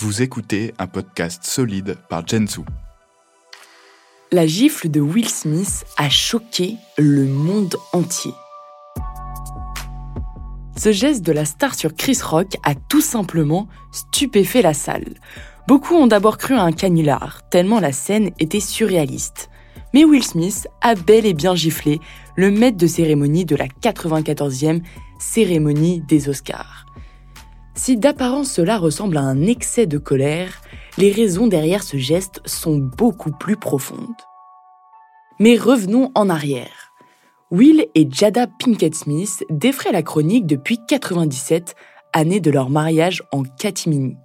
Vous écoutez un podcast solide par Jensu. La gifle de Will Smith a choqué le monde entier. Ce geste de la star sur Chris Rock a tout simplement stupéfait la salle. Beaucoup ont d'abord cru à un canular, tellement la scène était surréaliste. Mais Will Smith a bel et bien giflé le maître de cérémonie de la 94e cérémonie des Oscars. Si d'apparence cela ressemble à un excès de colère, les raisons derrière ce geste sont beaucoup plus profondes. Mais revenons en arrière. Will et Jada Pinkett Smith défraient la chronique depuis 97, année de leur mariage en catimini.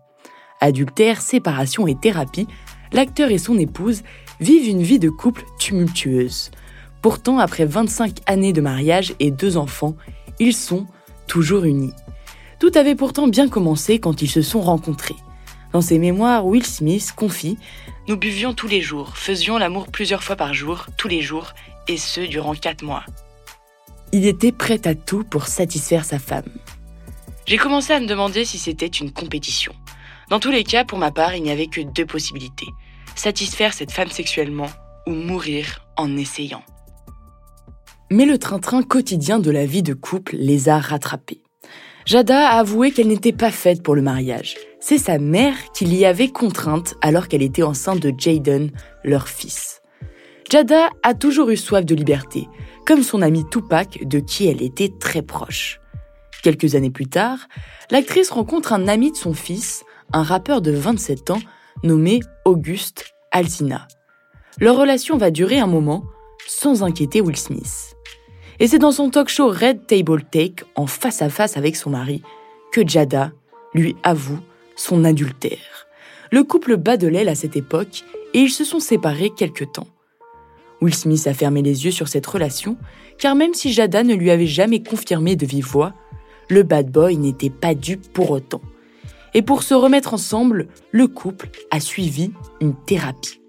Adultère, séparation et thérapie, l'acteur et son épouse vivent une vie de couple tumultueuse. Pourtant, après 25 années de mariage et deux enfants, ils sont toujours unis. Tout avait pourtant bien commencé quand ils se sont rencontrés. Dans ses mémoires, Will Smith confie Nous buvions tous les jours, faisions l'amour plusieurs fois par jour, tous les jours, et ce durant quatre mois. Il était prêt à tout pour satisfaire sa femme. J'ai commencé à me demander si c'était une compétition. Dans tous les cas, pour ma part, il n'y avait que deux possibilités. Satisfaire cette femme sexuellement ou mourir en essayant. Mais le train-train quotidien de la vie de couple les a rattrapés. Jada a avoué qu'elle n'était pas faite pour le mariage. C'est sa mère qui l'y avait contrainte alors qu'elle était enceinte de Jaden, leur fils. Jada a toujours eu soif de liberté, comme son ami Tupac de qui elle était très proche. Quelques années plus tard, l'actrice rencontre un ami de son fils, un rappeur de 27 ans nommé Auguste Alsina. Leur relation va durer un moment sans inquiéter Will Smith. Et c'est dans son talk show Red Table Take, en face à face avec son mari, que Jada lui avoue son adultère. Le couple bat de l'aile à cette époque et ils se sont séparés quelque temps. Will Smith a fermé les yeux sur cette relation, car même si Jada ne lui avait jamais confirmé de vive voix, le bad boy n'était pas dû pour autant. Et pour se remettre ensemble, le couple a suivi une thérapie.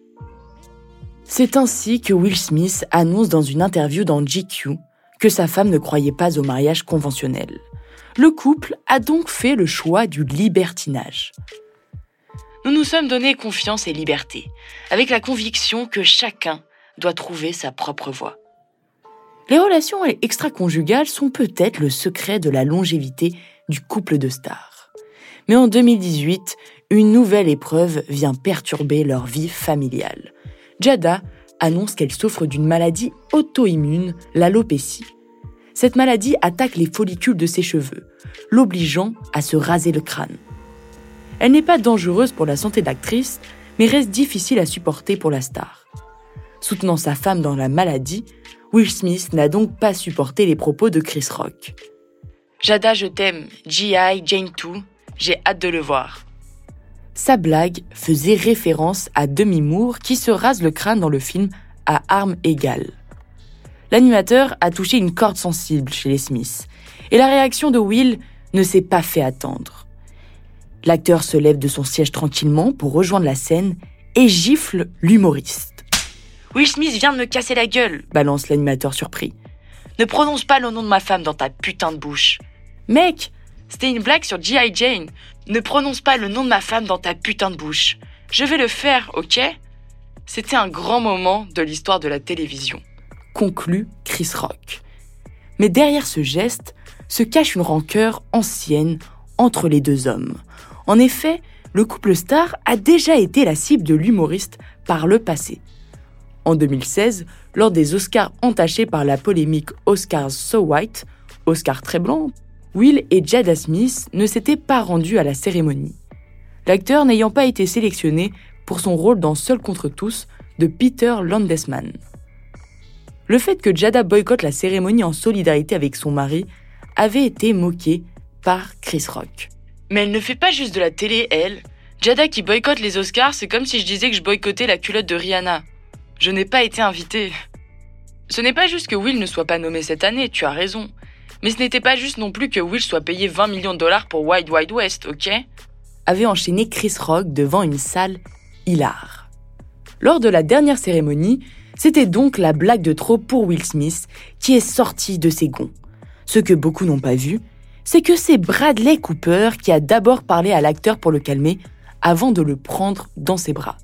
C'est ainsi que Will Smith annonce dans une interview dans GQ que sa femme ne croyait pas au mariage conventionnel. Le couple a donc fait le choix du libertinage. Nous nous sommes donné confiance et liberté, avec la conviction que chacun doit trouver sa propre voie. Les relations extra-conjugales sont peut-être le secret de la longévité du couple de stars. Mais en 2018, une nouvelle épreuve vient perturber leur vie familiale. Jada annonce qu'elle souffre d'une maladie auto-immune, l'alopécie. Cette maladie attaque les follicules de ses cheveux, l'obligeant à se raser le crâne. Elle n'est pas dangereuse pour la santé d'actrice, mais reste difficile à supporter pour la star. Soutenant sa femme dans la maladie, Will Smith n'a donc pas supporté les propos de Chris Rock. Jada, je t'aime, G.I., Jane 2, j'ai hâte de le voir. Sa blague faisait référence à Demi Moore qui se rase le crâne dans le film à armes égales. L'animateur a touché une corde sensible chez les Smiths et la réaction de Will ne s'est pas fait attendre. L'acteur se lève de son siège tranquillement pour rejoindre la scène et gifle l'humoriste. Will Smith vient de me casser la gueule, balance l'animateur surpris. Ne prononce pas le nom de ma femme dans ta putain de bouche. Mec, c'était une blague sur G.I. Jane. Ne prononce pas le nom de ma femme dans ta putain de bouche. Je vais le faire, ok? C'était un grand moment de l'histoire de la télévision. Conclut Chris Rock. Mais derrière ce geste se cache une rancœur ancienne entre les deux hommes. En effet, le couple star a déjà été la cible de l'humoriste par le passé. En 2016, lors des Oscars entachés par la polémique Oscars So White, Oscar très blanc Will et Jada Smith ne s'étaient pas rendus à la cérémonie. L'acteur n'ayant pas été sélectionné pour son rôle dans Seul contre tous de Peter Landesman. Le fait que Jada boycotte la cérémonie en solidarité avec son mari avait été moqué par Chris Rock. Mais elle ne fait pas juste de la télé, elle. Jada qui boycotte les Oscars, c'est comme si je disais que je boycottais la culotte de Rihanna. Je n'ai pas été invité. Ce n'est pas juste que Will ne soit pas nommé cette année, tu as raison. Mais ce n'était pas juste non plus que Will soit payé 20 millions de dollars pour Wild Wild West, ok? Avait enchaîné Chris Rock devant une salle hilar. Lors de la dernière cérémonie, c'était donc la blague de trop pour Will Smith qui est sorti de ses gonds. Ce que beaucoup n'ont pas vu, c'est que c'est Bradley Cooper qui a d'abord parlé à l'acteur pour le calmer avant de le prendre dans ses bras.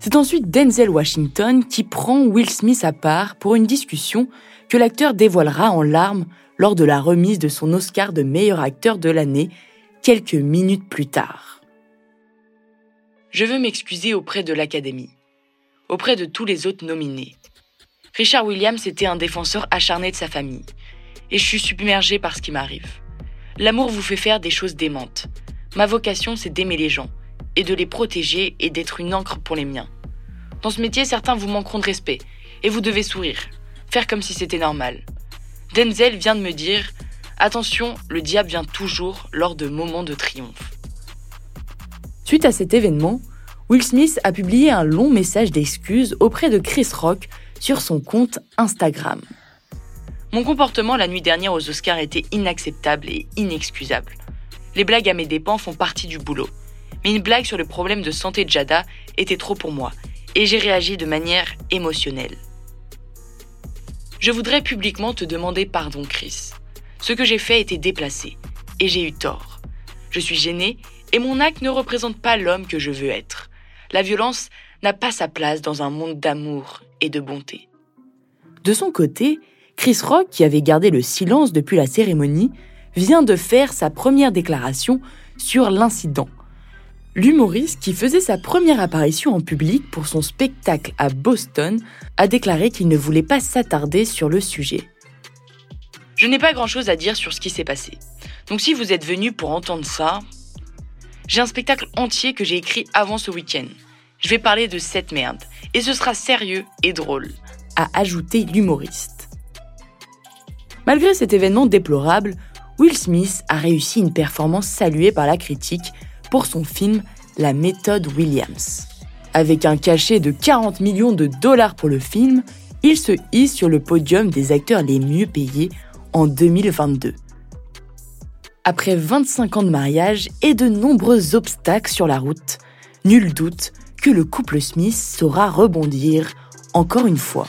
C'est ensuite Denzel Washington qui prend Will Smith à part pour une discussion que l'acteur dévoilera en larmes lors de la remise de son Oscar de meilleur acteur de l'année quelques minutes plus tard. Je veux m'excuser auprès de l'Académie, auprès de tous les autres nominés. Richard Williams était un défenseur acharné de sa famille, et je suis submergé par ce qui m'arrive. L'amour vous fait faire des choses démentes. Ma vocation, c'est d'aimer les gens, et de les protéger et d'être une encre pour les miens. Dans ce métier, certains vous manqueront de respect, et vous devez sourire, faire comme si c'était normal. Denzel vient de me dire Attention, le diable vient toujours lors de moments de triomphe. Suite à cet événement, Will Smith a publié un long message d'excuses auprès de Chris Rock sur son compte Instagram. Mon comportement la nuit dernière aux Oscars était inacceptable et inexcusable. Les blagues à mes dépens font partie du boulot. Mais une blague sur le problème de santé de Jada était trop pour moi, et j'ai réagi de manière émotionnelle. Je voudrais publiquement te demander pardon, Chris. Ce que j'ai fait était déplacé, et j'ai eu tort. Je suis gênée, et mon acte ne représente pas l'homme que je veux être. La violence n'a pas sa place dans un monde d'amour et de bonté. De son côté, Chris Rock, qui avait gardé le silence depuis la cérémonie, vient de faire sa première déclaration sur l'incident. L'humoriste, qui faisait sa première apparition en public pour son spectacle à Boston, a déclaré qu'il ne voulait pas s'attarder sur le sujet. Je n'ai pas grand-chose à dire sur ce qui s'est passé. Donc si vous êtes venu pour entendre ça, j'ai un spectacle entier que j'ai écrit avant ce week-end. Je vais parler de cette merde. Et ce sera sérieux et drôle, a ajouté l'humoriste. Malgré cet événement déplorable, Will Smith a réussi une performance saluée par la critique pour son film La méthode Williams. Avec un cachet de 40 millions de dollars pour le film, il se hisse sur le podium des acteurs les mieux payés en 2022. Après 25 ans de mariage et de nombreux obstacles sur la route, nul doute que le couple Smith saura rebondir encore une fois.